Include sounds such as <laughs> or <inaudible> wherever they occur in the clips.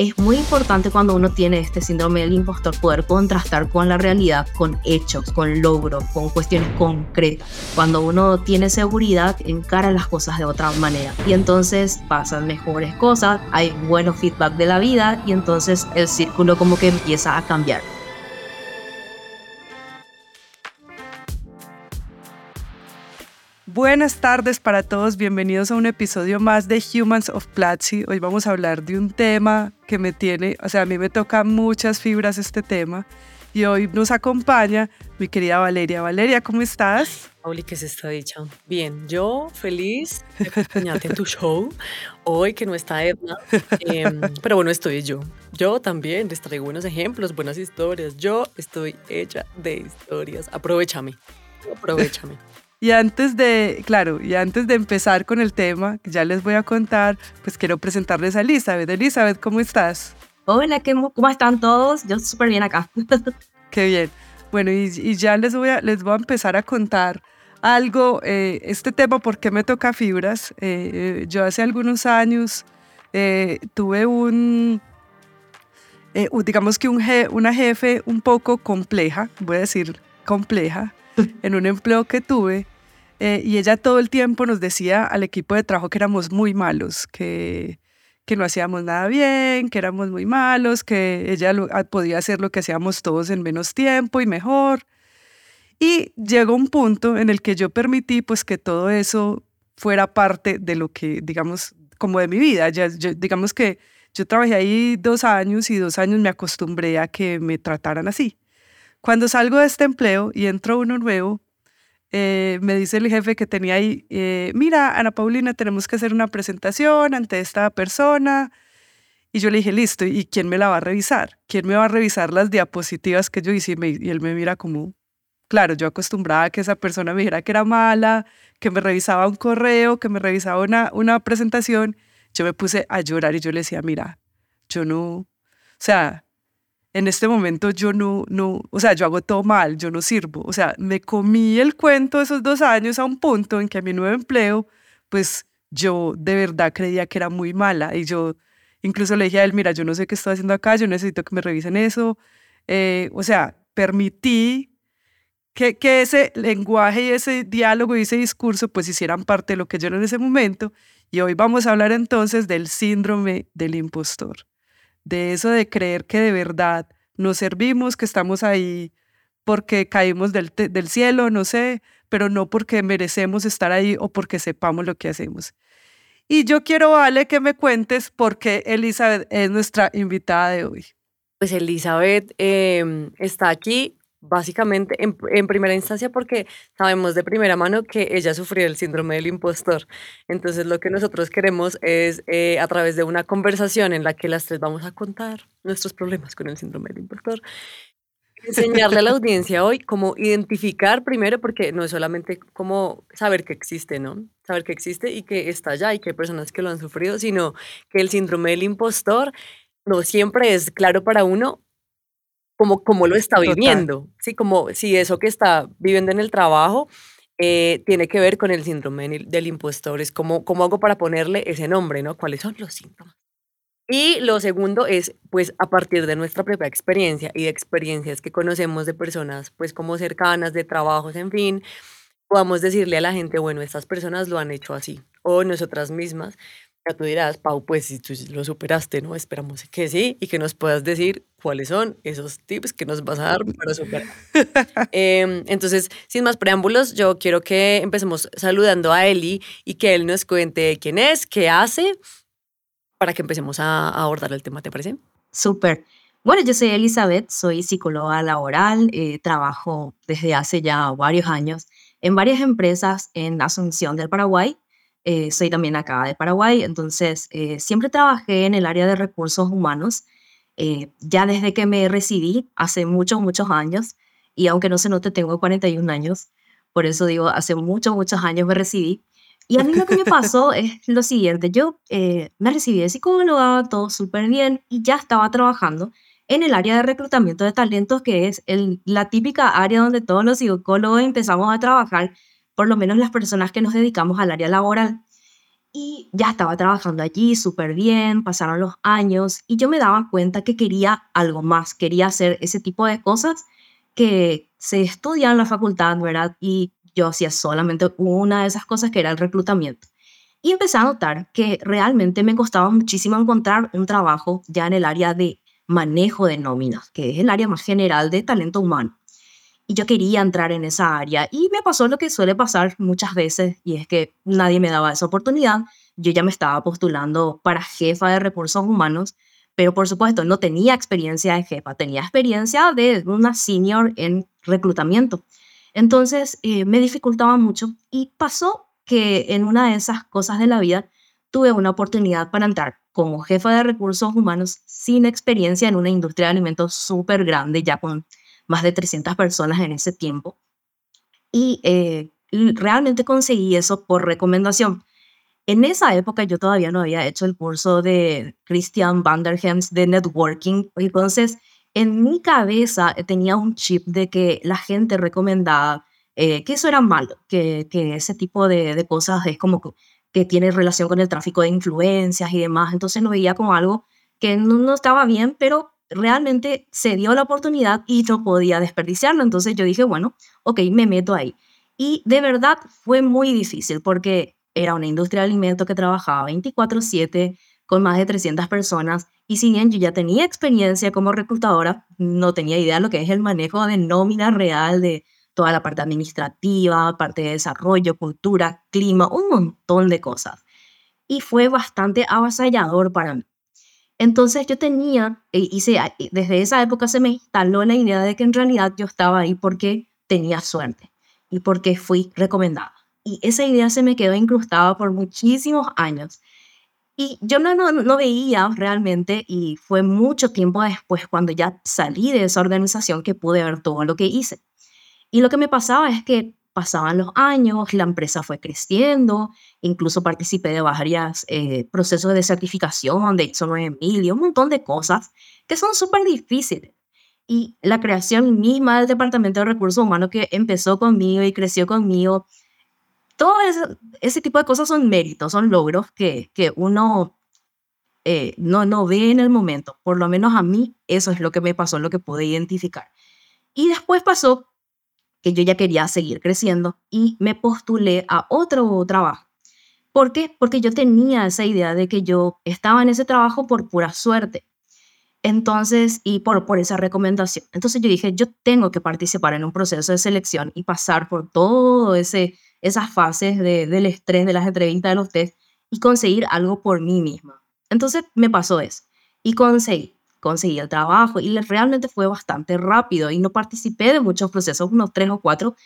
es muy importante cuando uno tiene este síndrome del impostor poder contrastar con la realidad, con hechos, con logros, con cuestiones concretas. Cuando uno tiene seguridad, encara las cosas de otra manera y entonces pasan mejores cosas, hay buenos feedback de la vida y entonces el círculo como que empieza a cambiar. Buenas tardes para todos, bienvenidos a un episodio más de Humans of Platzi. Hoy vamos a hablar de un tema que me tiene, o sea, a mí me toca muchas fibras este tema. Y hoy nos acompaña mi querida Valeria. Valeria, ¿cómo estás? Pauli, ¿qué se está dicha? Bien, yo feliz de acompañarte en tu show. Hoy que no está Edna, em, pero bueno, estoy yo. Yo también les traigo buenos ejemplos, buenas historias. Yo estoy hecha de historias. Aprovechame, aprovechame. Y antes de, claro, y antes de empezar con el tema, que ya les voy a contar, pues quiero presentarles a Elizabeth. Elizabeth, ¿cómo estás? Hola, ¿cómo están todos? Yo súper bien acá. <laughs> Qué bien. Bueno, y, y, ya les voy, a, les voy a empezar a contar algo, eh, este tema, ¿por qué me toca fibras? Eh, eh, yo hace algunos años tuve un, digamos que un una jefe un poco compleja, voy a decir compleja, <laughs> en un empleo que tuve eh, y ella todo el tiempo nos decía al equipo de trabajo que éramos muy malos, que, que no hacíamos nada bien, que éramos muy malos, que ella ah, podía hacer lo que hacíamos todos en menos tiempo y mejor. Y llegó un punto en el que yo permití pues que todo eso fuera parte de lo que, digamos, como de mi vida. Ya, digamos que yo trabajé ahí dos años y dos años me acostumbré a que me trataran así. Cuando salgo de este empleo y entro uno nuevo, eh, me dice el jefe que tenía ahí, eh, mira, Ana Paulina, tenemos que hacer una presentación ante esta persona. Y yo le dije, listo, ¿y quién me la va a revisar? ¿Quién me va a revisar las diapositivas que yo hice? Y, él me mira como, claro, yo acostumbraba a que esa persona me dijera que era mala, que me revisaba un correo, que me revisaba una, una presentación. Yo me puse a llorar y yo le decía, mira, yo no, o sea, en este momento yo no, no, o sea, yo hago todo mal, yo no sirvo. O sea, me comí el cuento esos dos años a un punto en que a mi nuevo empleo, pues yo de verdad creía que era muy mala y yo incluso le dije a él, mira, yo no sé qué estoy haciendo acá, yo necesito que me revisen eso. Eh, o sea, permití que, que ese lenguaje y ese diálogo y ese discurso pues hicieran parte de lo que yo era en ese momento. Y hoy vamos a hablar entonces del síndrome del impostor de eso de creer que de verdad nos servimos, que estamos ahí porque caímos del, del cielo, no sé, pero no porque merecemos estar ahí o porque sepamos lo que hacemos. Y yo quiero, Ale, que me cuentes por qué Elizabeth es nuestra invitada de hoy. Pues Elizabeth em, está aquí básicamente en, primera instancia porque sabemos de primera mano que ella sufrió el síndrome del impostor. Entonces lo que nosotros queremos es eh, a través de una conversación en la que las tres vamos a contar nuestros problemas con el síndrome del impostor. Enseñarle a la <laughs> audiencia hoy cómo identificar primero, porque no es solamente como saber que existe, ¿no? Saber que existe y que está allá y que hay personas que lo han sufrido, sino que el síndrome del impostor no siempre es claro para uno como, como lo está viviendo, ¿sí? Como si eso que está viviendo en el trabajo eh, tiene que ver con el síndrome del impostor, es como, ¿cómo hago para ponerle ese nombre, ¿no? ¿Cuáles son los síntomas? Y lo segundo es, pues, a partir de nuestra propia experiencia y de experiencias que conocemos de personas, pues, como cercanas, de trabajos, en fin, podamos decirle a la gente, bueno, estas personas lo han hecho así, o nosotras mismas, ya tú dirás, Pau, pues si tú lo superaste, ¿no? Esperamos que sí y que nos puedas decir cuáles son esos tips que nos vas a dar para superar. <laughs> Em, entonces, sin más preámbulos, yo quiero que empecemos saludando a Eli y que él nos cuente quién es, qué hace, para que empecemos a, abordar el tema, ¿te parece? Súper. Bueno, yo soy Elizabeth, soy psicóloga laboral, eh, trabajo desde hace ya varios años en varias empresas en Asunción del Paraguay eh, soy también acá de Paraguay, entonces eh, siempre trabajé en el área de recursos humanos, eh, ya desde que me recibí hace muchos, muchos años, y aunque no se note, tengo 41 años, por eso digo, hace muchos, muchos años me recibí. Y a mí lo que me <laughs> pasó es lo siguiente, yo me recibí de psicóloga, todo súper bien, y ya estaba trabajando en el área de reclutamiento de talentos, que es el, la típica área donde todos los psicólogos empezamos a trabajar por lo menos las personas que nos dedicamos al área laboral. Y ya estaba trabajando allí súper bien, pasaron los años y yo me daba cuenta que quería algo más, quería hacer ese tipo de cosas que se estudian en la facultad, ¿verdad? Y yo hacía solamente una de esas cosas que era el reclutamiento. Y empecé a notar que realmente me costaba muchísimo encontrar un trabajo ya en el área de manejo de nóminas, que es el área más general de talento humano. Y yo quería entrar en esa área y me pasó lo que suele pasar muchas veces y es que nadie me daba esa oportunidad. Yo ya me estaba postulando para jefa de recursos humanos, pero por supuesto no tenía experiencia de jefa, tenía experiencia de una senior en reclutamiento. Entonces eh, me dificultaba mucho y pasó que en una de esas cosas de la vida tuve una oportunidad para entrar como jefa de recursos humanos sin experiencia en una industria de alimentos súper grande, ya con más de 300 personas en ese tiempo. Y eh, realmente conseguí eso por recomendación. En esa época yo todavía no había hecho el curso de Christian Vanderhems de networking, entonces en mi cabeza tenía un chip de que la gente recomendaba eh, que eso era malo, que, que ese tipo de, de, cosas es como que, que, tiene relación con el tráfico de influencias y demás, entonces lo veía como algo que no, no estaba bien, pero realmente se dio la oportunidad y no podía desperdiciarlo. Entonces yo dije, bueno, ok, me meto ahí. Y de verdad fue muy difícil porque era una industria de alimentos que trabajaba 24/7 con más de 300 personas y si bien yo ya tenía experiencia como reclutadora, no tenía idea de lo que es el manejo de nómina real, de toda la parte administrativa, parte de desarrollo, cultura, clima, un montón de cosas. Y fue bastante avasallador para mí. Entonces yo tenía, eh, hice, desde esa época se me instaló la idea de que en realidad yo estaba ahí porque tenía suerte y porque fui recomendada. Y esa idea se me quedó incrustada por muchísimos años. Y yo no, no, no veía realmente, y fue mucho tiempo después, cuando ya salí de esa organización, que pude ver todo lo que hice. Y lo que me pasaba es que pasaban los años, la empresa fue creciendo, incluso participé de varios eh, procesos de certificación de ISO 9000 y un montón de cosas que son súper difíciles. Y la creación misma del Departamento de Recursos Humanos que empezó conmigo y creció conmigo, todo ese, tipo de cosas son méritos, son logros que, que uno eh, no, no ve en el momento. Por lo menos a mí eso es lo que me pasó, lo que pude identificar. Y después pasó que yo ya quería seguir creciendo y me postulé a otro trabajo. ¿Por qué? Porque yo tenía esa idea de que yo estaba en ese trabajo por pura suerte. Entonces, y por, por esa recomendación. Entonces yo dije, yo tengo que participar en un proceso de selección y pasar por todo ese esas fases de, del estrés, de las entrevistas, de los test y conseguir algo por mí misma. Entonces me pasó eso y conseguí conseguí el trabajo y realmente fue bastante rápido y no participé de muchos procesos, unos tres o cuatro,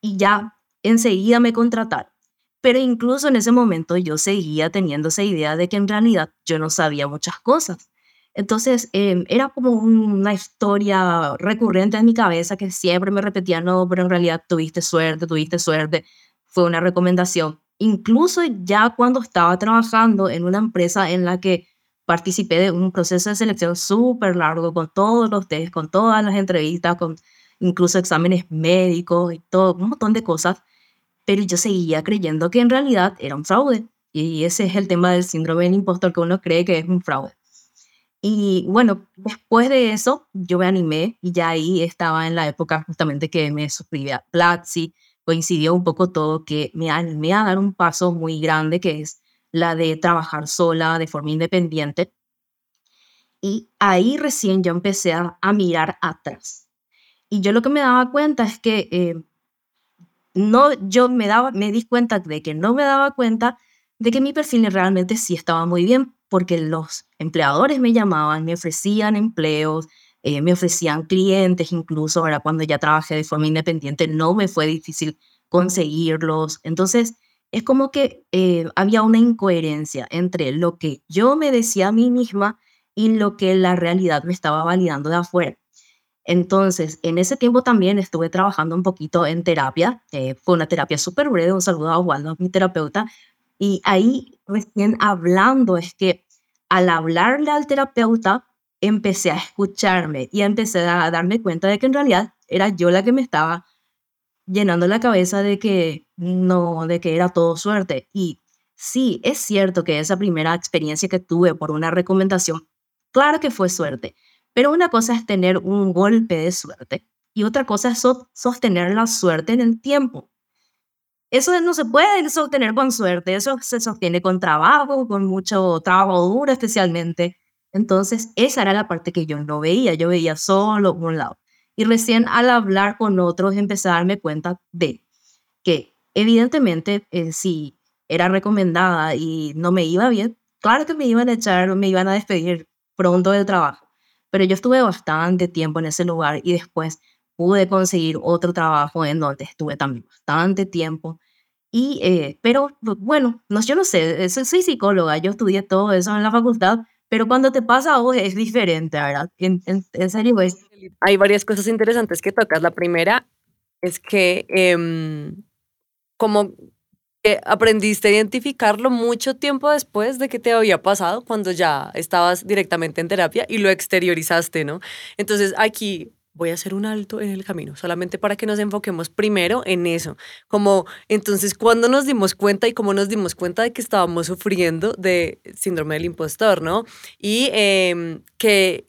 y ya enseguida me contrataron. Pero incluso en ese momento yo seguía teniendo esa idea de que en realidad yo no sabía muchas cosas. Entonces em, era como una historia recurrente en mi cabeza que siempre me repetía, no, pero en realidad tuviste suerte, tuviste suerte. Fue una recomendación. Incluso ya cuando estaba trabajando en una empresa en la que participé de un proceso de selección súper largo con todos los test, con todas las entrevistas, con incluso exámenes médicos y todo, un montón de cosas, pero yo seguía creyendo que en realidad era un fraude. Y ese es el tema del síndrome del impostor, que uno cree que es un fraude. Y bueno, después de eso, yo me animé y ya ahí estaba en la época justamente que me suscribí a Platzi, coincidió un poco todo, que me animé a dar un paso muy grande, que es la de trabajar sola de forma independiente. Y ahí recién yo empecé a, mirar atrás. Y yo lo que me daba cuenta es que eh, no, yo me, daba, me di cuenta de que no me daba cuenta de que mi perfil realmente sí estaba muy bien, porque los empleadores me llamaban, me ofrecían empleos, eh, me ofrecían clientes, incluso ahora cuando ya trabajé de forma independiente no me fue difícil conseguirlos. Entonces, es como que eh, había una incoherencia entre lo que yo me decía a mí misma y lo que la realidad me estaba validando de afuera. Entonces, en ese tiempo también estuve trabajando un poquito en terapia. Eh, fue una terapia súper breve. Un saludo a Waldo, mi terapeuta. Y ahí, recién hablando, es que al hablarle al terapeuta, empecé a escucharme y empecé a darme cuenta de que en realidad era yo la que me estaba llenando la cabeza de que no, de que era todo suerte. Y sí, es cierto que esa primera experiencia que tuve por una recomendación, claro que fue suerte, pero una cosa es tener un golpe de suerte y otra cosa es sostener la suerte en el tiempo. Eso no se puede sostener con suerte, eso se sostiene con trabajo, con mucho trabajo duro especialmente. Entonces, esa era la parte que yo no veía, yo veía solo un lado. Y recién al hablar con otros empecé a darme cuenta de que evidentemente eh, si era recomendada y no me iba bien, claro que me iban a echar, me iban a despedir pronto del trabajo. Pero yo estuve bastante tiempo en ese lugar y después pude conseguir otro trabajo en donde estuve también bastante tiempo. Y, eh, pero bueno, no, yo no sé, soy psicóloga, yo estudié todo eso en la facultad, pero cuando te pasa a vos es diferente, ¿verdad? En, en, serio, es... Hay varias cosas interesantes que tocas. La primera es que eh, como aprendiste a identificarlo mucho tiempo después de que te había pasado, cuando ya estabas directamente en terapia y lo exteriorizaste, ¿no? Entonces aquí voy a hacer un alto en el camino, solamente para que nos enfoquemos primero en eso. Como entonces, cuando nos dimos cuenta y cómo nos dimos cuenta de que estábamos sufriendo de síndrome del impostor, ¿no? Y em, que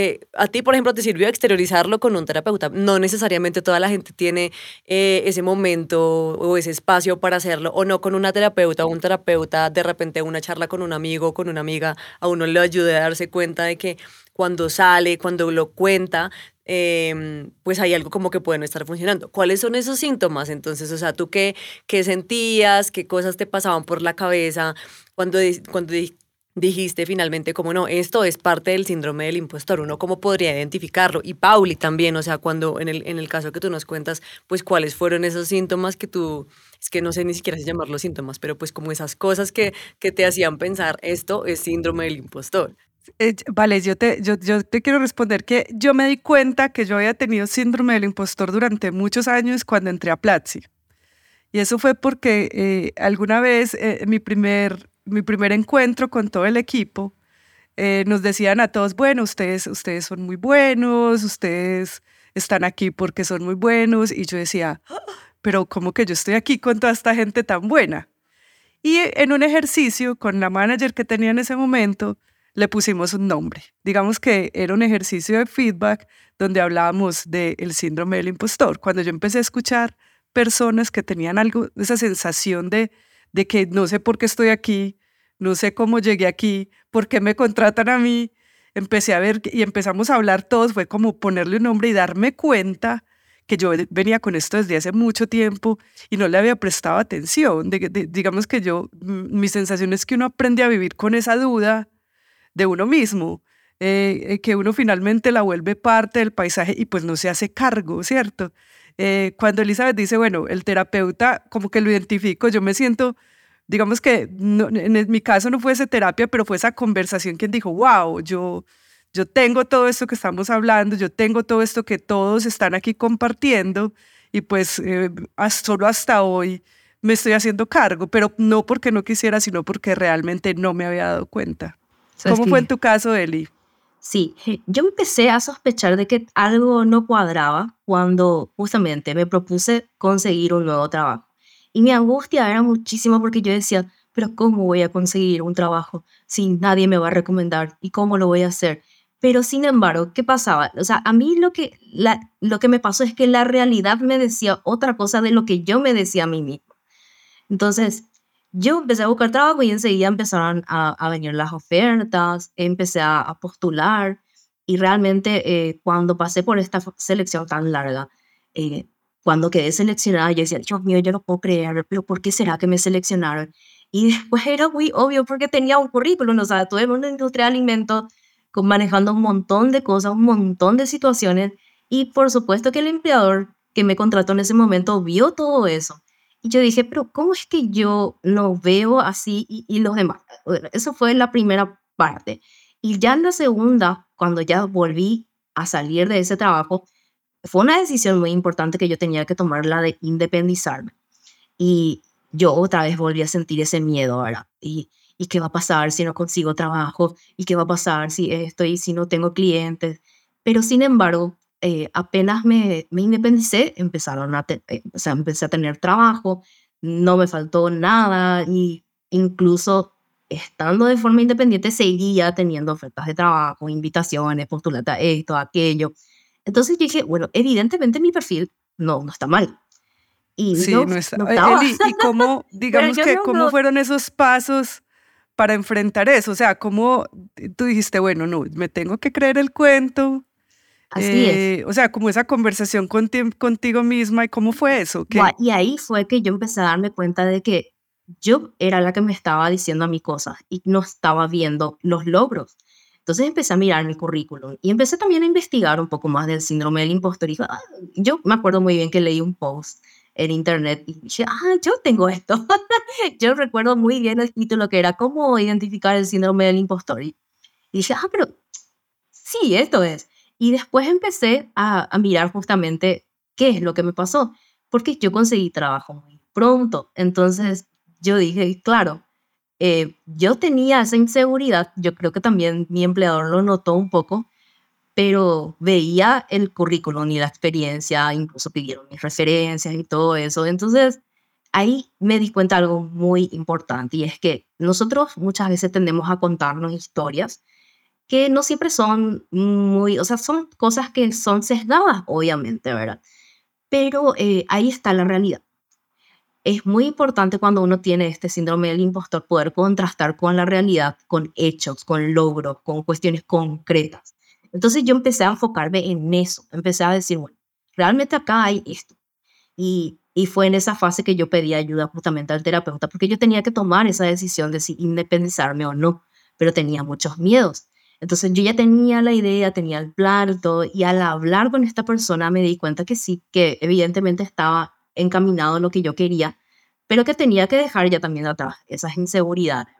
eh, a ti, por ejemplo, te sirvió exteriorizarlo con un terapeuta. No necesariamente toda la gente tiene eh, ese momento o ese espacio para hacerlo, o no con una terapeuta o un terapeuta, de repente una charla con un amigo, con una amiga, a uno le ayude a darse cuenta de que cuando sale, cuando lo cuenta, em, pues hay algo como que puede no estar funcionando. ¿Cuáles son esos síntomas? Entonces, o sea, ¿tú qué, qué sentías? ¿Qué cosas te pasaban por la cabeza cuando, cuando dijiste finalmente como no, esto es parte del síndrome del impostor, uno cómo podría identificarlo. Y Pauli también, o sea, cuando en el, en el caso que tú nos cuentas, pues cuáles fueron esos síntomas que tú, es que no sé ni siquiera si llamarlos síntomas, pero pues como esas cosas que, que te hacían pensar, esto es síndrome del impostor. Eh, vale, yo te, quiero responder que yo me di cuenta que yo había tenido síndrome del impostor durante muchos años cuando entré a Platzi. Y eso fue porque eh, alguna vez eh, mi primer mi primer encuentro con todo el equipo, eh, nos decían a todos, bueno, ustedes, ustedes son muy buenos, ustedes están aquí porque son muy buenos. Y yo decía, ah, pero ¿cómo que yo estoy aquí con toda esta gente tan buena? Y en un ejercicio con la manager que tenía en ese momento, le pusimos un nombre. Digamos que era un ejercicio de feedback donde hablábamos del síndrome del impostor. Cuando yo empecé a escuchar personas que tenían algo, esa sensación de, de que no sé por qué estoy aquí, no sé cómo llegué aquí, por qué me contratan a mí. Empecé a ver y empezamos a hablar todos, fue como ponerle un nombre y darme cuenta que yo venía con esto desde hace mucho tiempo y no le había prestado atención. digamos que yo, mi sensación es que uno aprende a vivir con esa duda de uno mismo, eh, eh, que uno finalmente la vuelve parte del paisaje y pues no se hace cargo, ¿cierto? Eh, cuando Elizabeth dice, bueno, el terapeuta, como que lo identifico, yo me siento digamos que en mi caso no fue esa terapia, pero fue esa conversación quien dijo, wow, yo, yo tengo todo esto que estamos hablando, yo tengo todo esto que todos están aquí compartiendo y pues solo hasta hoy me estoy haciendo cargo, pero no porque no quisiera, sino porque realmente no me había dado cuenta. ¿Cómo fue en tu caso, Eli? Sí, yo empecé a sospechar de que algo no cuadraba cuando justamente me propuse conseguir un nuevo trabajo. Y mi angustia era muchísimo porque yo decía, pero ¿cómo voy a conseguir un trabajo si nadie me va a recomendar? ¿Y cómo lo voy a hacer? Pero sin embargo, ¿qué pasaba? O sea, a mí lo que, la, lo que me pasó es que la realidad me decía otra cosa de lo que yo me decía a mí mismo. Entonces, yo empecé a buscar trabajo y enseguida empezaron a, venir las ofertas, empecé a, postular y realmente eh, cuando pasé por esta selección tan larga, eh, cuando quedé seleccionada, yo decía, Dios mío, yo no puedo creer, pero ¿por qué será que me seleccionaron? Y después era muy obvio porque tenía un currículum, o sea, tuve una industria de alimentos manejando un montón de cosas, un montón de situaciones. Y por supuesto que el empleador que me contrató en ese momento vio todo eso. Y yo dije, pero ¿cómo es que yo lo veo así y, y los demás? eso fue la primera parte. Y ya en la segunda, cuando ya volví a salir de ese trabajo, fue una decisión muy importante que yo tenía que tomar, la de independizarme. Y yo otra vez volví a sentir ese miedo, ¿verdad? Y, y qué va a pasar si no consigo trabajo, y qué va a pasar si estoy, si no tengo clientes. Pero sin embargo, eh, apenas me, me, independicé, empezaron a, eh, o sea, empecé a tener trabajo, no me faltó nada y incluso estando de forma independiente, seguía teniendo ofertas de trabajo, invitaciones, postulata esto, aquello. Entonces dije, bueno, evidentemente mi perfil no, no está mal. Y sí, no, está. Eh, ¿y cómo, <laughs> digamos que, cómo fueron esos pasos para enfrentar eso? O sea, ¿cómo tú dijiste, bueno, no, me tengo que creer el cuento? Así es. Eh, o sea, como esa conversación contigo misma, ¿y cómo fue eso? Y ahí fue que yo empecé a darme cuenta de que yo era la que me estaba diciendo a mi cosas y no estaba viendo los logros. Entonces empecé a mirar mi currículum y empecé también a investigar un poco más del síndrome del impostor. Y ah, yo me acuerdo muy bien que leí un post en internet y dije, ah, yo tengo esto. <laughs> yo recuerdo muy bien el título que era cómo identificar el síndrome del impostor. Y dije, ah, pero sí, esto es. Y después empecé a, mirar justamente qué es lo que me pasó, porque yo conseguí trabajo muy pronto. Entonces yo dije, claro, eh, yo tenía esa inseguridad, yo creo que también mi empleador lo notó un poco, pero veía el currículum y la experiencia, incluso pidieron mis referencias y todo eso. Entonces, ahí me di cuenta algo muy importante y es que nosotros muchas veces tendemos a contarnos historias que no siempre son muy, o sea, son cosas que son sesgadas, obviamente, ¿verdad? Pero eh, ahí está la realidad es muy importante cuando uno tiene este síndrome del impostor poder contrastar con la realidad, con hechos, con logros, con cuestiones concretas. Entonces yo empecé a enfocarme en eso, empecé a decir, bueno, realmente acá hay esto. Y, y fue en esa fase que yo pedí ayuda justamente al terapeuta, porque yo tenía que tomar esa decisión de si independizarme o no, pero tenía muchos miedos. Entonces yo ya tenía la idea, tenía el plan, todo, y al hablar con esta persona me di cuenta que sí, que evidentemente estaba encaminado en lo que yo quería, pero que tenía que dejar ya también atrás esas inseguridades,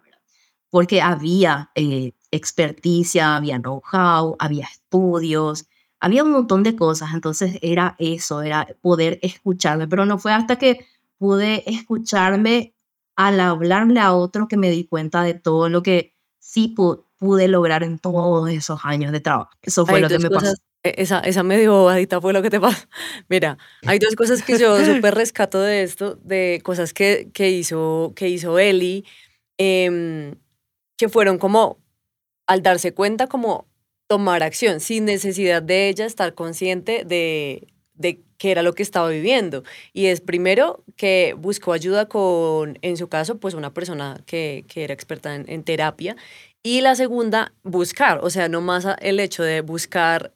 porque había eh, experticia, había know-how, había estudios, había un montón de cosas, entonces era eso, era poder escucharme, pero no fue hasta que pude escucharme al hablarle a otro que me di cuenta de todo lo que sí pude lograr en todos esos años de trabajo. Eso fue lo que me pasó. E, esa, esa medio bobadita fue lo que te pasó. <laughs> Mira, hay dos cosas que yo <laughs> súper rescato de esto, de cosas que, que, hizo, que hizo Eli, em, que fueron como al darse cuenta, como tomar acción, sin necesidad de ella estar consciente de, de qué era lo que estaba viviendo. Y es primero que buscó ayuda con, en su caso, pues una persona que, que era experta en, en terapia. Y la segunda, buscar, o sea, no más el hecho de buscar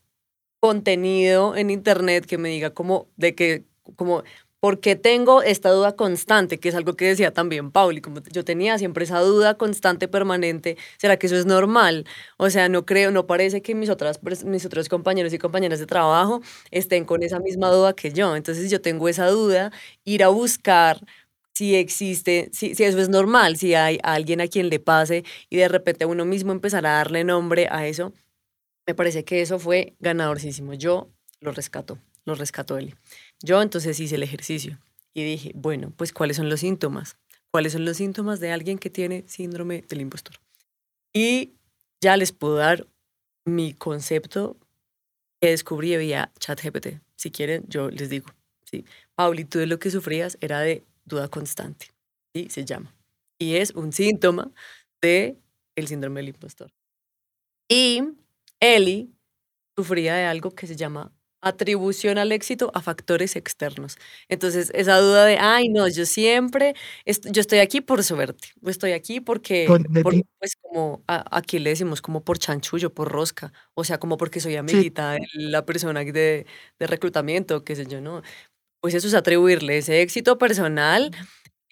contenido en internet que me diga como de que, como, ¿por qué tengo esta duda constante? Que es algo que decía también Pauli, como yo tenía siempre esa duda constante, permanente, ¿será que eso es normal? O sea, no creo, no parece que mis, otras, mis otros compañeros y compañeras de trabajo estén con esa misma duda que yo. Entonces yo tengo esa duda, ir a buscar si existe, si, si eso es normal, si hay alguien a quien le pase y de repente uno mismo empezar a darle nombre a eso, me parece que eso fue ganadorísimo. Yo lo rescato, lo rescató él. Yo entonces hice el ejercicio y dije, bueno, pues ¿cuáles son los síntomas? ¿Cuáles son los síntomas de alguien que tiene síndrome del impostor? Y ya les puedo dar mi concepto que descubrí vía ChatGPT. Si quieren, yo les digo. Sí. Pauli, tú de lo que sufrías era de duda constante. Sí, se llama. Y es un síntoma de el síndrome del impostor. Y Eli sufría de algo que se llama atribución al éxito a factores externos. Entonces, esa duda de, ay, no, yo siempre, yo estoy aquí por suerte, o estoy aquí porque, pues como, aquí le decimos como por chanchullo, por rosca, o sea, como porque soy amiguita de la persona de, de reclutamiento, qué sé yo, ¿no? Pues eso es atribuirle ese éxito personal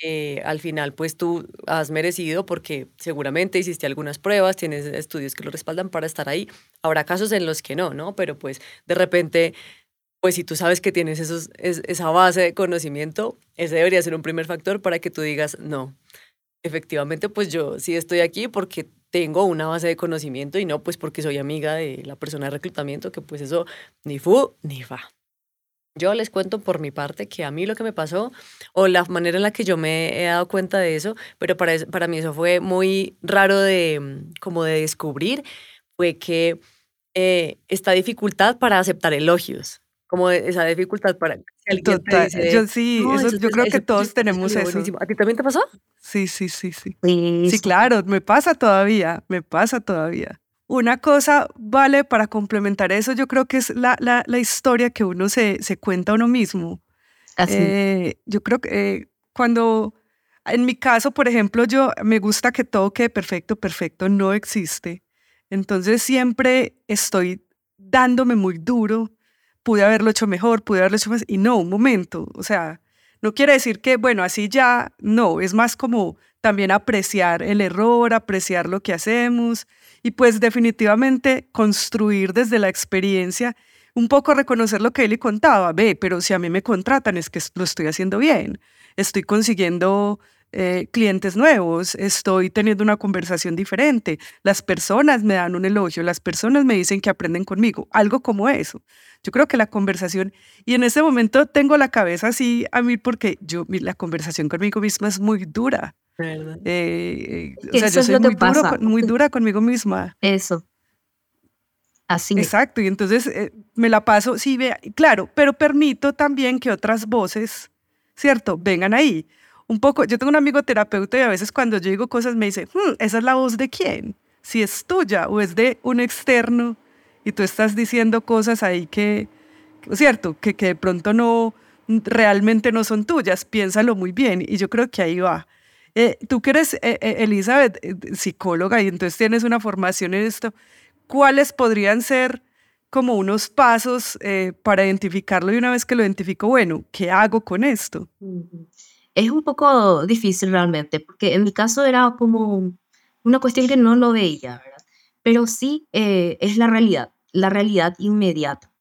eh, al final pues tú has merecido porque seguramente hiciste algunas pruebas, tienes estudios que lo respaldan para estar ahí. Habrá casos en los que no, ¿no? Pero pues de repente, pues si tú sabes que tienes esos, esa base de conocimiento, ese debería ser un primer factor para que tú digas, no, efectivamente pues yo sí estoy aquí porque tengo una base de conocimiento y no pues porque soy amiga de la persona de reclutamiento, que pues eso ni fu ni fa. Yo les cuento por mi parte que a mí lo que me pasó, o la manera en la que yo me he dado cuenta de eso, pero para, para mí eso fue muy raro de, mm, como de descubrir, fue que eh, esta dificultad para aceptar elogios. como esa dificultad para Total, yo sí, eso, yo creo que todos tenemos eso. ¿A ti también te pasó? Sí, sí, sí, sí. Sí, claro, me pasa todavía, me pasa todavía. Una cosa vale para complementar eso, yo creo que es la, la, la historia que uno se, se cuenta a uno mismo. Así. Eh, yo creo que eh, cuando, en mi caso, por ejemplo, yo me gusta que todo quede perfecto, perfecto no existe. Entonces siempre estoy dándome muy duro, pude haberlo hecho mejor, pude haberlo hecho más, y no, un momento, o sea, no quiere decir que, bueno, así ya, no, es más como también apreciar el error, apreciar lo que hacemos y pues definitivamente construir desde la experiencia, un poco reconocer lo que él contaba, ve, pero si a mí me contratan es que lo estoy haciendo bien, estoy consiguiendo eh, clientes nuevos, estoy teniendo una conversación diferente, las personas me dan un elogio, las personas me dicen que aprenden conmigo, algo como eso. Yo creo que la conversación, y en ese momento tengo la cabeza así a mí porque yo, la conversación conmigo misma es muy dura. Eh, eh, o sea, yo soy muy, muy dura conmigo misma. Eso. Así. Exacto, y entonces me la paso, sí, vea, claro, pero permito también que otras voces, ¿cierto?, vengan ahí un poco, yo tengo un amigo terapeuta y a veces cuando yo digo cosas me dice, hmm, ¿esa es la voz de quién? Si es tuya o es de un externo y tú estás diciendo cosas ahí que, ¿cierto? Que, que de pronto no, realmente no son tuyas, piénsalo muy bien y yo creo que ahí va. Eh, tú que eres, eh, eh, Elizabeth, psicóloga y entonces tienes una formación en esto, ¿cuáles podrían ser como unos pasos para identificarlo y una vez que lo identifico, bueno, ¿qué hago con esto? Es un poco difícil realmente, porque en mi caso era como una cuestión que no lo veía. Pero sí eh, es la realidad, la realidad inmediata.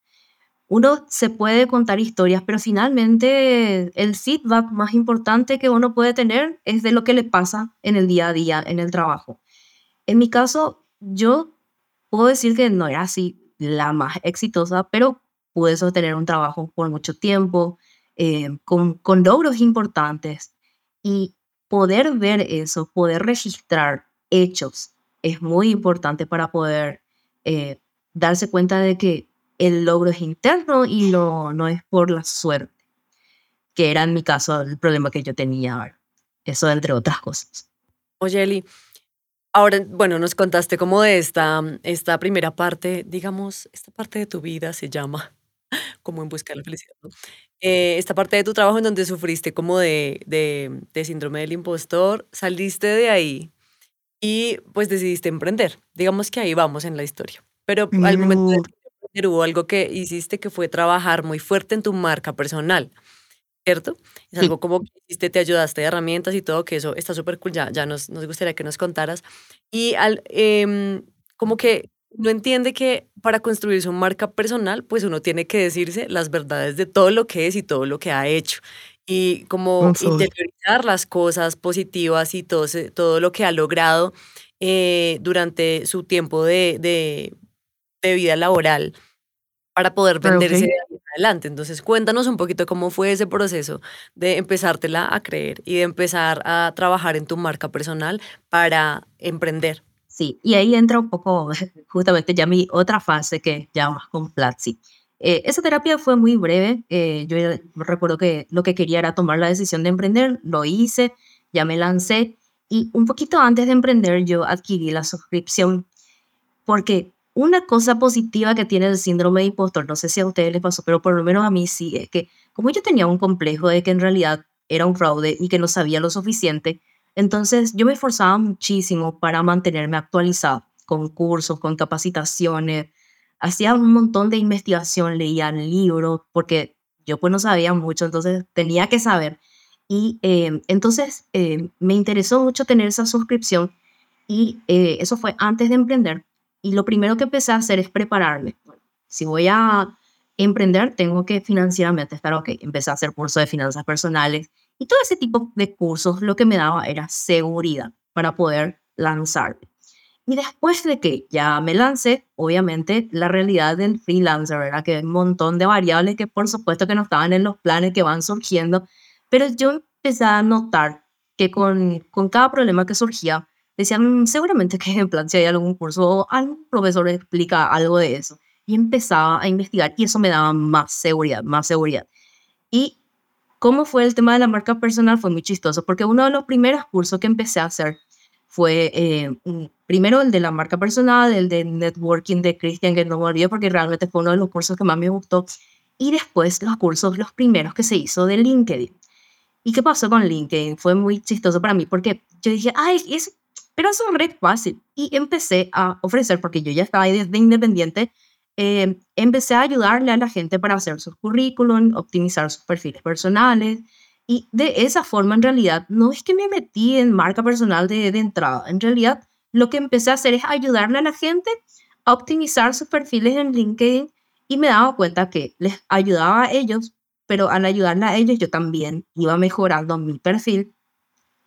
Uno se puede contar historias, pero finalmente el feedback más importante que uno puede tener es de lo que le pasa en el día a día, en el trabajo. En mi caso, yo puedo decir que no era así la más exitosa, pero pude sostener un trabajo por mucho tiempo, eh, con, con logros importantes y poder ver eso, poder registrar hechos, es muy importante para poder eh, darse cuenta de que el logro es interno y no, no es por la suerte, que era en mi caso el problema que yo tenía, eso entre otras cosas. Oye, Eli, ahora, bueno, nos contaste como de esta, esta primera parte, digamos, esta parte de tu vida se llama <laughs> como en busca de la felicidad, eh, esta parte de tu trabajo en donde sufriste como de, de, síndrome del impostor, saliste de ahí y pues decidiste emprender. Digamos que ahí vamos en la historia. Pero al momento de emprender hubo algo que hiciste que fue trabajar muy fuerte en tu marca personal. ¿Cierto? Es algo como que hiciste, te ayudaste de herramientas y todo, que eso está súper cool. Ya, ya nos, nos gustaría que nos contaras. Y al, eh, como que uno entiende que para construir su marca personal, pues uno tiene que decirse las verdades de todo lo que es y todo lo que ha hecho. Y como interiorizar las cosas positivas y todo, todo lo que ha logrado eh, durante su tiempo de, de, de, vida laboral para poder venderse adelante. Entonces, cuéntanos un poquito cómo fue ese proceso de empezártela a creer y de empezar a trabajar en tu marca personal para emprender. Sí, y ahí entra un poco <laughs> justamente ya mi otra fase que ya más con Platzi. Eh, esa terapia fue muy breve. Eh, yo recuerdo que lo que quería era tomar la decisión de emprender, lo hice, ya me lancé y un poquito antes de emprender yo adquirí la suscripción porque una cosa positiva que tiene el síndrome de impostor, no sé si a ustedes les pasó, pero por lo menos a mí sí, es que como yo tenía un complejo de que en realidad era un fraude y que no sabía lo suficiente, entonces yo me esforzaba muchísimo para mantenerme actualizado con cursos, con capacitaciones, hacía un montón de investigación, leía libros, porque yo pues no sabía mucho, entonces tenía que saber. Y eh, entonces eh, me interesó mucho tener esa suscripción y eh, eso fue antes de emprender. Y lo primero que empecé a hacer es prepararme. si voy a emprender, tengo que financieramente estar ok. Empecé a hacer cursos de finanzas personales, y todo ese tipo de cursos lo que me daba era seguridad para poder lanzarme. Y después de que ya me lancé, obviamente la realidad del freelancer, ¿verdad? Que hay un montón de variables que por supuesto que no estaban en los planes que van surgiendo, pero yo empecé a notar que con, con cada problema que surgía, decían, seguramente que en plan si hay algún curso o algún profesor explica algo de eso. y empezaba a investigar y eso me daba más seguridad, más seguridad. Y cómo fue el tema de la marca personal fue muy chistoso porque uno de los primeros cursos que empecé a hacer fue eh, primero el de la marca personal, el de networking de Christian, que no me olvidé porque realmente fue uno de los cursos que más me gustó. Y después los cursos, los primeros que se hizo de LinkedIn. ¿Y qué pasó con LinkedIn? Fue muy chistoso para mí porque yo dije, ay, es, pero es un red fácil. Y empecé a ofrecer, porque yo ya estaba ahí desde independiente, eh, empecé a ayudarle a la gente para hacer sus currículum, optimizar sus perfiles personales. Y de esa forma, en realidad, no es que me metí en marca personal de, de entrada. En realidad, lo que empecé a hacer es ayudarle a la gente a optimizar sus perfiles en LinkedIn y me daba cuenta que les ayudaba a ellos pero al ayudarle a ellos yo también iba mejorando mi perfil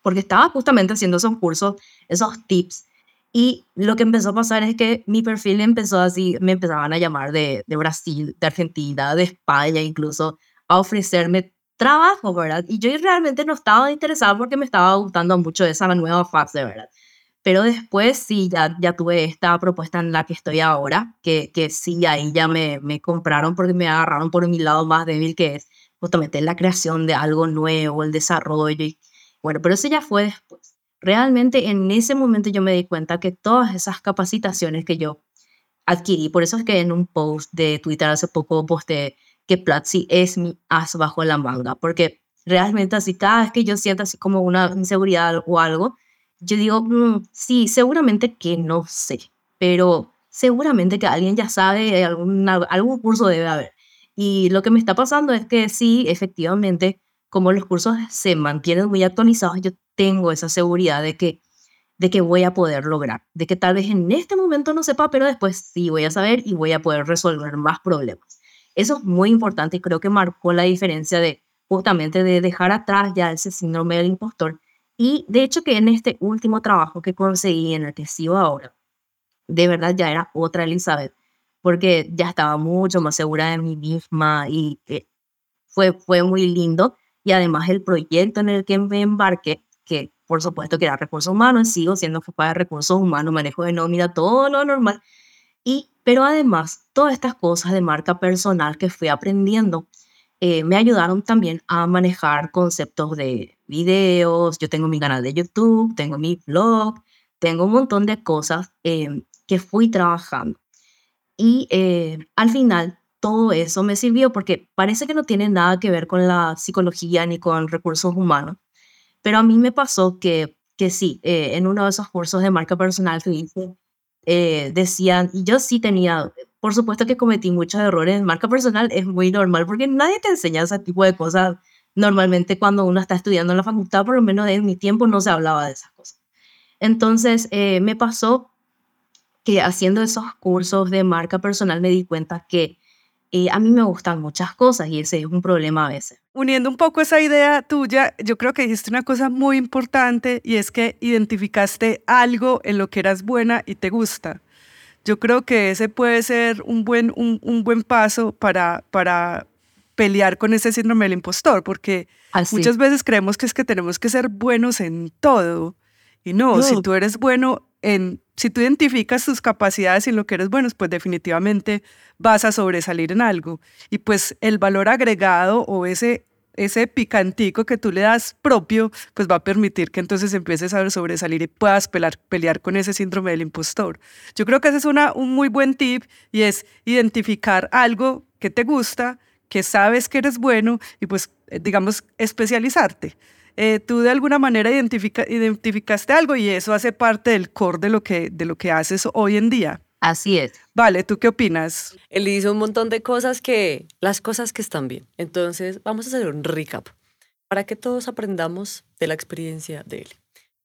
porque estaba justamente haciendo esos cursos, esos tips. Y lo que empezó a pasar es que mi perfil empezó así, me empezaban a llamar de, de Brasil, de Argentina, de España incluso, a ofrecerme trabajo, ¿verdad? Y yo realmente no estaba interesada porque me estaba gustando mucho esa nueva fase, ¿verdad? Pero después sí, ya, ya tuve esta propuesta en la que estoy ahora, que, que sí, ahí ya me, me compraron porque me agarraron por mi lado más débil, que es justamente la creación de algo nuevo, el desarrollo. Y, bueno, pero eso ya fue después. Realmente en ese momento yo me di cuenta que todas esas capacitaciones que yo adquirí, por eso es que en un post de Twitter hace poco posté que Platzi es mi as bajo la manga, porque realmente así cada vez que yo siento así como una inseguridad o algo, yo digo, mm, sí, seguramente que no sé, pero seguramente que alguien ya sabe, algún, algún curso debe haber. Y lo que me está pasando es que sí, efectivamente, como los cursos se mantienen muy actualizados, yo tengo esa seguridad de que, de que voy a poder lograr, de que tal vez en este momento no sepa, pero después sí voy a saber y voy a poder resolver más problemas. Eso es muy importante y creo que marcó la diferencia de justamente de dejar atrás ya ese síndrome del impostor. Y de hecho que en este último trabajo que conseguí, en el que sigo ahora, de verdad ya era otra Elizabeth porque ya estaba mucho más segura de mí misma y fue, fue muy lindo. Y además el proyecto en el que me embarqué, que por supuesto que era recursos humanos, sigo siendo jefa de recursos humanos, manejo de nómina, todo lo normal. Y, pero además, todas estas cosas de marca personal que fui aprendiendo eh, me ayudaron también a manejar conceptos de videos. Yo tengo mi canal de YouTube, tengo mi blog, tengo un montón de cosas eh, que fui trabajando. Y eh, al final todo eso me sirvió porque parece que no tiene nada que ver con la psicología ni con recursos humanos, pero a mí me pasó que, que sí, en uno de esos cursos de marca personal que hice, eh, decían, y yo sí tenía, por supuesto que cometí muchos errores en marca personal, es muy normal porque nadie te enseña ese tipo de cosas. Normalmente cuando uno está estudiando en la facultad, por lo menos en mi tiempo no se hablaba de esas cosas. Entonces me pasó que haciendo esos cursos de marca personal me di cuenta que eh, a mí me gustan muchas cosas y ese es un problema a veces. Uniendo un poco esa idea tuya, yo creo que dijiste una cosa muy importante y es que identificaste algo en lo que eras buena y te gusta. Yo creo que ese puede ser un buen, un, un buen paso para, para pelear con ese síndrome del impostor, porque muchas veces creemos que es que tenemos que ser buenos en todo. Y no, no, si tú eres bueno en si tú identificas tus capacidades y lo que eres bueno, pues definitivamente vas a sobresalir en algo. Y pues el valor agregado o ese, ese picantico que tú le das propio, pues va a permitir que entonces empieces a sobresalir y puedas pelear, pelear con ese síndrome del impostor. Yo creo que ese es una, un muy buen tip y es identificar algo que te gusta, que sabes que eres bueno y pues eh, digamos especializarte. Eh, tú de alguna manera identificaste algo y eso hace parte del core de lo, que, de lo que haces hoy en día. Así es. Vale, ¿tú qué opinas? Él hizo un montón de cosas que, las cosas que están bien. Entonces, vamos a hacer un recap para que todos aprendamos de la experiencia de él.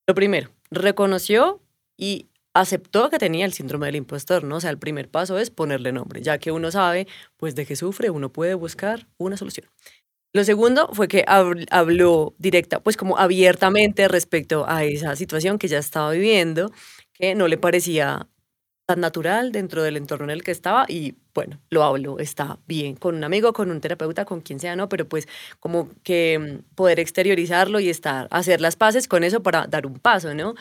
Lo primero, reconoció y aceptó que tenía el síndrome del impostor, ¿no? O sea, el primer paso es ponerle nombre, ya que uno sabe, pues, de qué sufre, uno puede buscar una solución. Lo segundo fue que habló directa, pues como abiertamente respecto a esa situación que ya estaba viviendo, que no le parecía tan natural dentro del entorno en el que estaba y bueno, lo habló, está bien, con un amigo, con un terapeuta, con quien sea, ¿no? Pero pues como que mm, poder exteriorizarlo y estar, hacer las paces con eso para dar un paso, ¿no?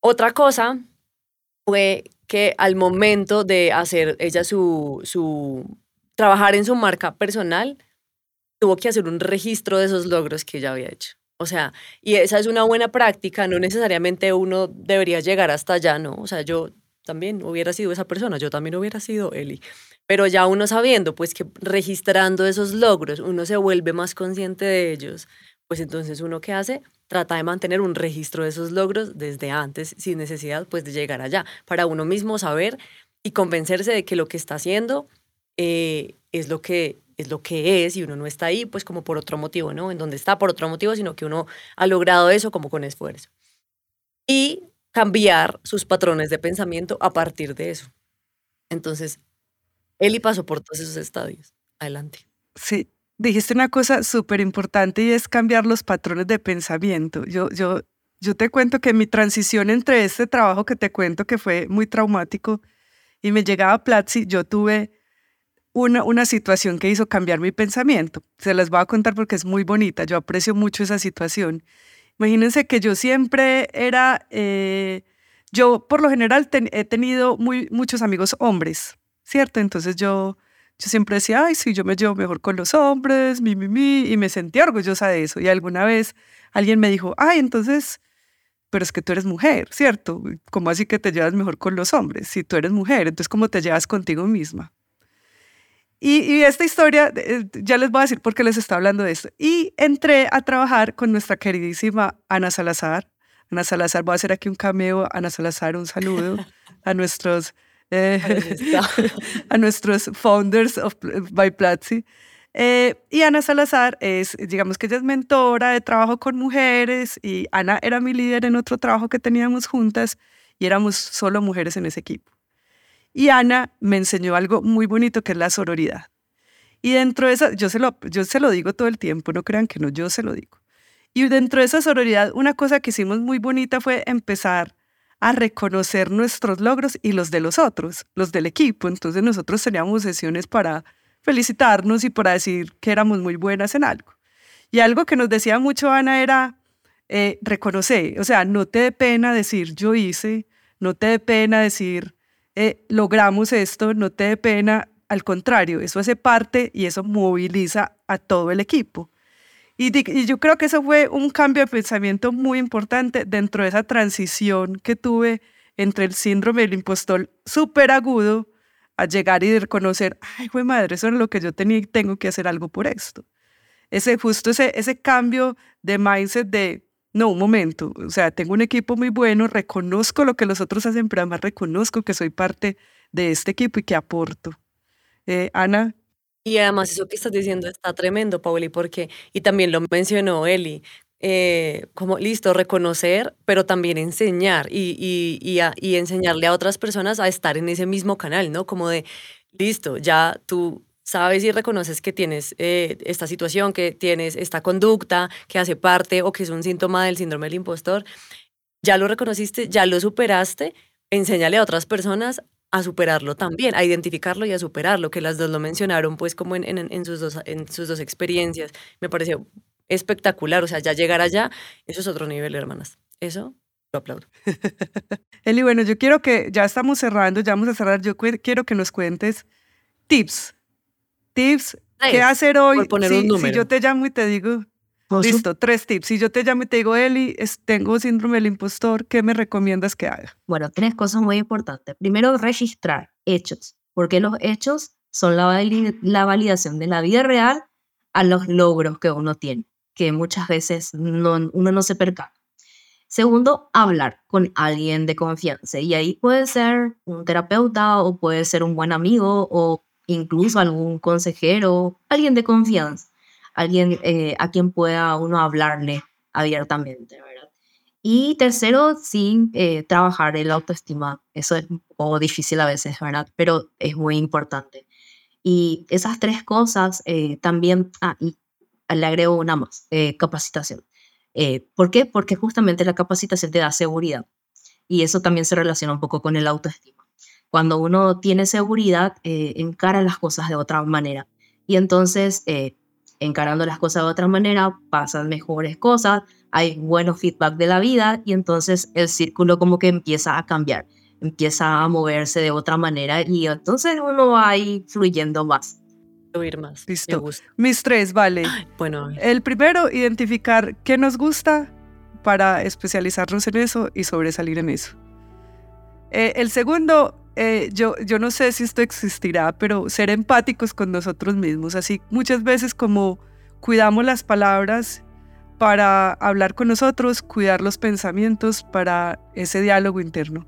Otra cosa fue que al momento de hacer ella su, su, trabajar en su marca personal, tuvo que hacer un registro de esos logros que ella había hecho. O sea, y esa es una buena práctica, no necesariamente uno debería llegar hasta allá, ¿no? O sea, yo también hubiera sido esa persona, yo también hubiera sido Eli. Pero ya uno sabiendo, pues que registrando esos logros, uno se vuelve más consciente de ellos, pues entonces uno qué hace? Trata de mantener un registro de esos logros desde antes, sin necesidad pues de llegar allá, para uno mismo saber y convencerse de que lo que está haciendo eh, es lo que es lo que es y uno no está ahí pues como por otro motivo, ¿no? En donde está por otro motivo, sino que uno ha logrado eso como con esfuerzo. Y cambiar sus patrones de pensamiento a partir de eso. Entonces, Eli pasó por todos esos estadios. Adelante. Sí, dijiste una cosa súper importante y es cambiar los patrones de pensamiento. Yo, yo, yo te cuento que mi transición entre este trabajo que te cuento que fue muy traumático y me llegaba Platzi, yo tuve una, una situación que hizo cambiar mi pensamiento. Se las voy a contar porque es muy bonita. Yo aprecio mucho esa situación. Imagínense que yo siempre era, eh, yo por lo general he tenido muy, muchos amigos hombres, ¿cierto? Entonces yo, yo siempre decía, ay, sí, yo me llevo mejor con los hombres, mi, mi, mi, y me sentía orgullosa de eso. Y alguna vez alguien me dijo, ay, entonces, pero es que tú eres mujer, ¿cierto? ¿Cómo así que te llevas mejor con los hombres? Si tú eres mujer, entonces ¿cómo te llevas contigo misma? Y, esta historia, eh, ya les voy a decir por qué les está hablando de esto. Y entré a trabajar con nuestra queridísima Ana Salazar. Ana Salazar, voy a hacer aquí un cameo. Ana Salazar, un saludo a nuestros, eh, <laughs> a nuestros founders of, by Platzi. Eh, y Ana Salazar es, digamos que ella es mentora de trabajo con mujeres y Ana era mi líder en otro trabajo que teníamos juntas y éramos solo mujeres en ese equipo. Y Ana me enseñó algo muy bonito que es la sororidad. Y dentro de esa, yo se, lo, yo se lo digo todo el tiempo, no crean que no, yo se lo digo. Y dentro de esa sororidad, una cosa que hicimos muy bonita fue empezar a reconocer nuestros logros y los de los otros, los del equipo. Entonces nosotros teníamos sesiones para felicitarnos y para decir que éramos muy buenas en algo. Y algo que nos decía mucho Ana era eh, reconocer, o sea, no te dé pena decir yo hice, no te dé pena decir eh, logramos esto, no te dé pena, al contrario, eso hace parte y eso moviliza a todo el equipo. Y, y, yo creo que eso fue un cambio de pensamiento muy importante dentro de esa transición que tuve entre el síndrome del impostor súper agudo a llegar y reconocer, ay, güey madre, eso es lo que yo tenía y tengo que hacer algo por esto. Ese, justo ese, ese cambio de mindset de no, un momento, o sea, tengo un equipo muy bueno, reconozco lo que los otros hacen, pero además reconozco que soy parte de este equipo y que aporto. Eh, Ana. Y además eso que estás diciendo está tremendo, Pauli, porque, y también lo mencionó Eli, eh, como listo, reconocer, pero también enseñar y, y, y, y enseñarle a otras personas a estar en ese mismo canal, ¿no? Como de, listo, ya tú sabes y reconoces que tienes eh, esta situación, que tienes esta conducta que hace parte o que es un síntoma del síndrome del impostor, ya lo reconociste, ya lo superaste, enséñale a otras personas a superarlo también, a identificarlo y a superarlo, que las dos lo mencionaron pues como en, en, sus, dos, en sus dos experiencias. Me pareció espectacular, o sea, ya llegar allá, eso es otro nivel, hermanas. Eso lo aplaudo. <laughs> Eli, bueno, yo quiero que, ya estamos cerrando, ya vamos a cerrar, yo quiero que nos cuentes tips tips. ¿Qué hacer hoy? si, yo te llamo y te digo, listo, tres tips. Si yo te llamo y te digo, Eli, tengo síndrome del impostor, ¿qué me recomiendas que haga? Bueno, tres cosas muy importantes. Primero, registrar hechos, porque los hechos son la, la validación de la vida real a los logros que uno tiene, que muchas veces no, uno no se percata. Segundo, hablar con alguien de confianza. Y ahí puede ser un terapeuta o puede ser un buen amigo o incluso algún consejero, alguien de confianza, alguien eh, a quien pueda uno hablarle abiertamente. Y tercero, sí, eh, trabajar el autoestima. Eso es un poco difícil a veces, ¿verdad? Pero es muy importante. Y esas tres cosas eh, también, ah, y le agrego una más, capacitación. ¿Por qué? Porque justamente la capacitación te da seguridad. Y eso también se relaciona un poco con el autoestima. Cuando uno tiene seguridad, eh, encara las cosas de otra manera. Y entonces, eh, encarando las cosas de otra manera, pasan mejores cosas, hay buenos feedback de la vida y entonces el círculo como que empieza a cambiar. empieza a moverse de otra manera y entonces uno va ahí fluyendo más. Fluir más. Listo. Mis tres, vale. bueno. El primero, identificar qué nos gusta para especializarnos en eso y sobresalir en eso. Eh, el segundo, eh, yo, yo no sé si esto existirá, pero ser empáticos con nosotros mismos. Así muchas veces como cuidamos las palabras para hablar con nosotros, cuidar los pensamientos para ese diálogo interno.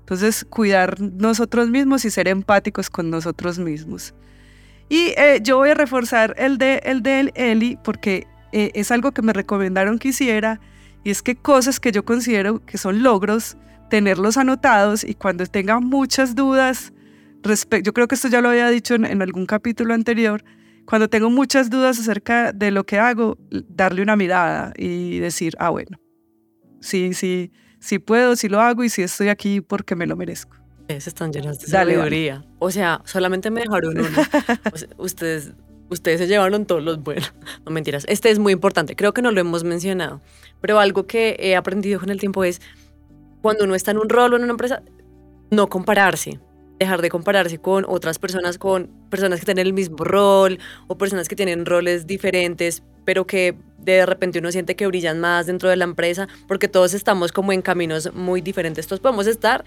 Entonces, cuidar nosotros mismos y ser empáticos con nosotros mismos. Y eh, yo voy a reforzar el de, el de Eli porque eh, es algo que me recomendaron que hiciera y es que cosas que yo considero que son logros, tenerlos anotados y cuando tenga muchas dudas, yo creo que esto ya lo había dicho en algún capítulo anterior, cuando tengo muchas dudas acerca de lo que hago, darle una mirada y decir, ah, bueno, sí, sí, sí puedo, sí lo hago y sí estoy aquí porque me lo merezco. Se están llenas de sabiduría. O sea, solamente me dejaron uno. <laughs> ustedes, ustedes se llevaron todos los buenos. No mentiras. Este es muy importante. Creo que no lo hemos mencionado. Pero algo que he aprendido con el tiempo es cuando uno está en un rol o en una empresa, no compararse dejar de compararse con otras personas, con personas que tienen el mismo rol o personas que tienen roles diferentes, pero que de repente uno siente que brillan más dentro de la empresa, porque todos estamos como en caminos muy diferentes. Todos podemos estar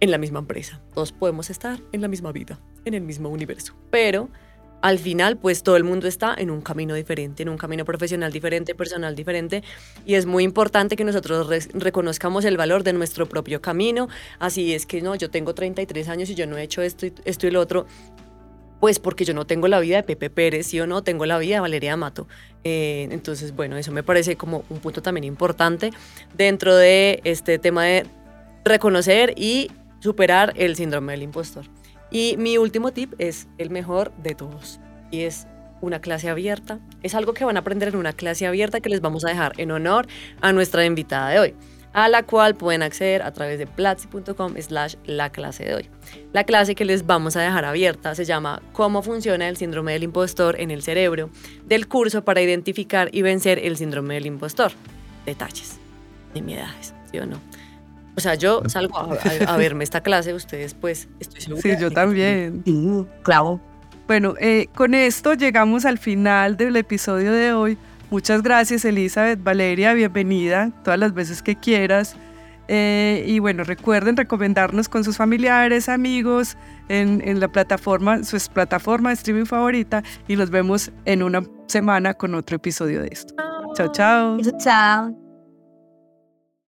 en la misma empresa, todos podemos estar en la misma vida, en el mismo universo, pero al final, pues todo el mundo está en un camino diferente, en un camino profesional diferente, personal diferente, y es muy importante que nosotros reconozcamos el valor de nuestro propio camino. Así es que no, yo tengo 33 años y yo no he hecho esto y, esto y lo otro. Pues porque yo no tengo la vida de Pepe Pérez, ¿sí o no? Tengo la vida de Valeria Mato. Eh, entonces, bueno, eso me parece como un punto también importante dentro de este tema de reconocer y superar el síndrome del impostor. Y mi último tip es el mejor de todos y es una clase abierta. Es algo que van a aprender en una clase abierta que les vamos a dejar en honor a nuestra invitada de hoy, a la cual pueden acceder a través de platzi.com slash la clase de hoy. La clase que les vamos a dejar abierta se llama Cómo funciona el síndrome del impostor en el cerebro del curso para identificar y vencer el síndrome del impostor. Detalles, nimiedades, ¿sí o no? O sea, yo salgo a, verme esta clase, ustedes pues estoy segura. Sí, yo también. claro. Bueno, eh, con esto llegamos al final del episodio de hoy. Muchas gracias Elizabeth, Valeria, bienvenida todas las veces que quieras. Eh, y bueno, recuerden recomendarnos con sus familiares, amigos, en, en la plataforma, su plataforma de streaming favorita y nos vemos en una semana con otro episodio de esto. Chao, chao. Chao.